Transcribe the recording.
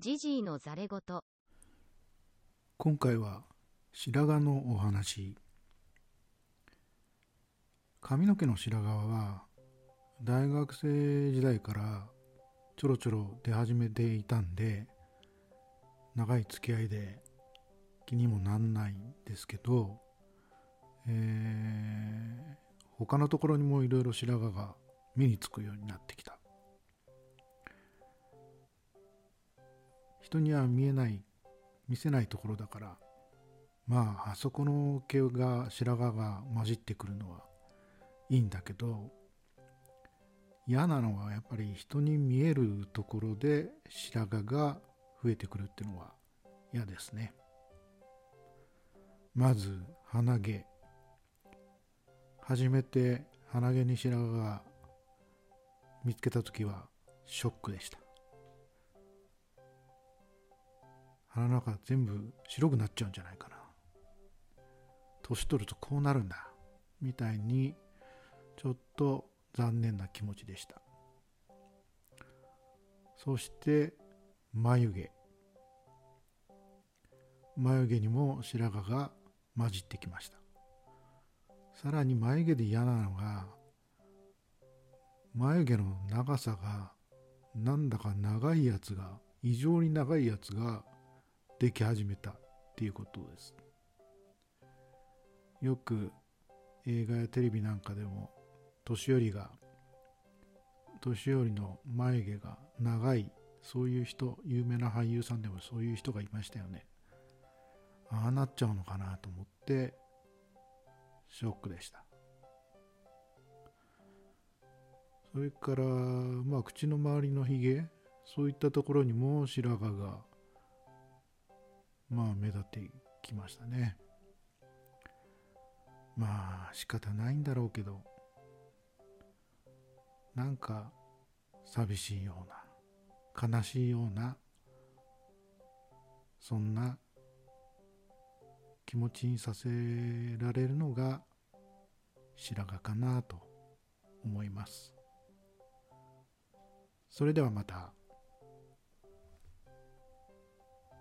ジジイのざれ言。今回は白髪のお話。髪の毛の白髪は大学生時代からちょろちょろ出始めていたんで長い付き合いで気にもなんないんですけど、えー、他のところにもいろいろ白髪が目につくようになってきた。人には見えない見せないところだからまああそこの毛が白髪が混じってくるのはいいんだけど嫌なのはやっぱり人に見えるところで白髪が増えてくるっていうのは嫌ですね。まず鼻毛。初めて鼻毛に白髪が見つけた時はショックでした。の中全部白くなっちゃうんじゃないかな。年取るとこうなるんだ。みたいにちょっと残念な気持ちでした。そして眉毛。眉毛にも白髪が混じってきました。さらに眉毛で嫌なのが眉毛の長さがなんだか長いやつが異常に長いやつができ始めたっていうことです。よく映画やテレビなんかでも年寄りが年寄りの眉毛が長いそういう人有名な俳優さんでもそういう人がいましたよね。ああなっちゃうのかなと思ってショックでした。それからまあ口の周りのひげそういったところにも白髪がまあ目立ってきましたねまあ仕方ないんだろうけどなんか寂しいような悲しいようなそんな気持ちにさせられるのが白髪かなと思いますそれではまた。